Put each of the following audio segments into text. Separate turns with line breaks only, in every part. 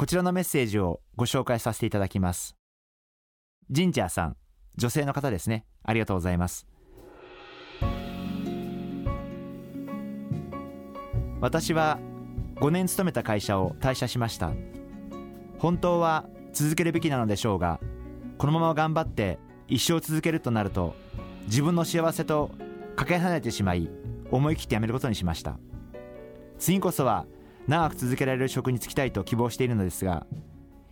こちらのメッセージをご紹介させていただきます。ジンジャーさん女性の方ですね。ありがとうございます。私は5年勤めた会社を退社しました。本当は続けるべきなのでしょうがこのまま頑張って一生続けるとなると自分の幸せとかけ離れてしまい思い切って辞めることにしました。次こそは長く続けられる職に就きたいと希望しているのですが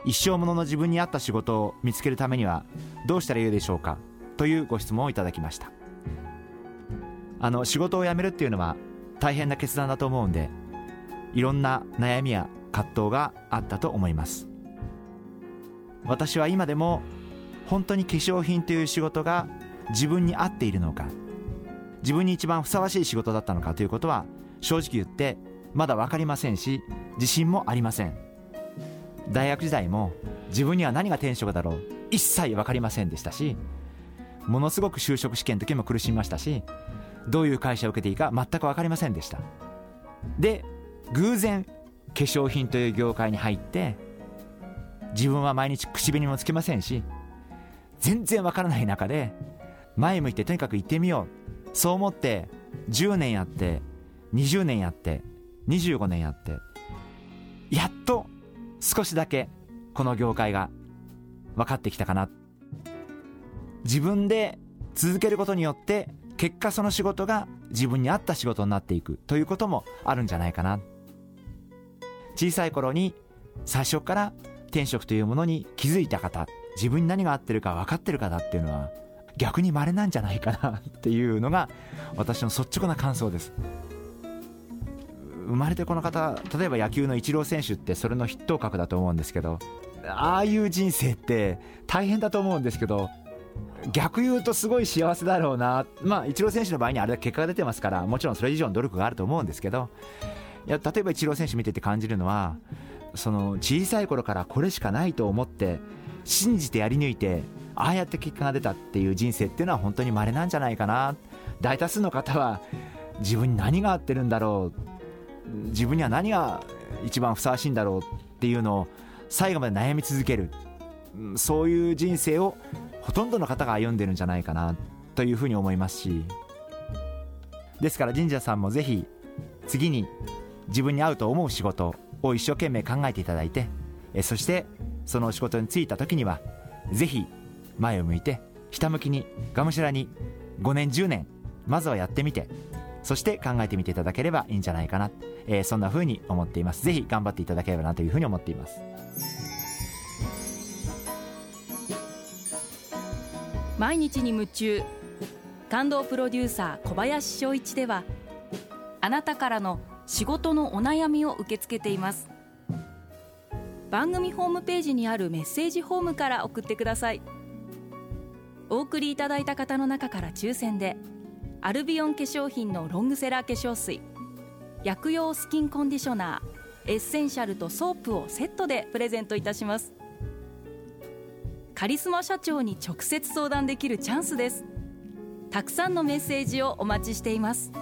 一生ものの自分に合った仕事を見つけるためにはどうしたらいいでしょうかというご質問をいただきました。あの仕事を辞めるっていうのは大変な決断だと思うんでいろんな悩みや葛藤があったと思います。私は今でも本当に化粧品という仕事が自分に合っているのか自分に一番ふさわしい仕事だったのかということは正直言ってまだ分かりませんし自信もありません。大学時代も自分には何が転職だろう一切分かりませんでしたしものすごく就職試験の時も苦しみましたしどういう会社を受けていいか全く分かりませんでした。で偶然化粧品という業界に入って自分は毎日口紅もつけませんし全然分からない中で前向いてとにかく行ってみよう。そう思って10年やって20年やって25年やって。やっと少しだけこの業界が分かってきたかな。自分で続けることによって結果その仕事が自分に合った仕事になっていくということもあるんじゃないかな。小さい頃に最初から転職というものに気づいた方自分に何が合ってるか分かってる方っていうのは逆に稀なんじゃないかなっていうのが私の率直な感想です。生まれてこの方例えば野球のイチロー選手ってそれの筆頭格だと思うんですけどああいう人生って大変だと思うんですけど逆言うとすごい幸せだろうな。まあイチロー選手の場合にあれだけ結果が出てますからもちろんそれ以上の努力があると思うんですけどいや例えばイチロー選手見てて感じるのはその小さい頃からこれしかないと思って信じてやり抜いてああやって結果が出たっていう人生っていうのは本当に稀なんじゃないかな。大多数の方は自分に何が合ってるんだろう。自分には何が一番ふさわしいんだろうっていうのを最後まで悩み続ける。そういう人生をほとんどの方が歩んでるんじゃないかなというふうに思いますし。ですから神社さんもぜひ次に自分に合うと思う仕事を一生懸命考えていただいてそしてその仕事に就いた時にはぜひ前を向いてひたむきにがむしゃらに5年10年まずはやってみてそして考えてみていただければいいんじゃないかな、えー、そんな風に思っています。ぜひ頑張っていただければなというふうに思っています。
毎日に夢中感動プロデューサー小林翔一ではあなたからの仕事のお悩みを受け付けています。番組ホームページにあるメッセージフォームから送ってください。お送りいただいた方の中から抽選でアルビオン化粧品のロングセラー化粧水。薬用スキンコンディショナー。エッセンシャルとソープをセットでプレゼントいたします。カリスマ社長に直接相談できるチャンスです。たくさんのメッセージをお待ちしています。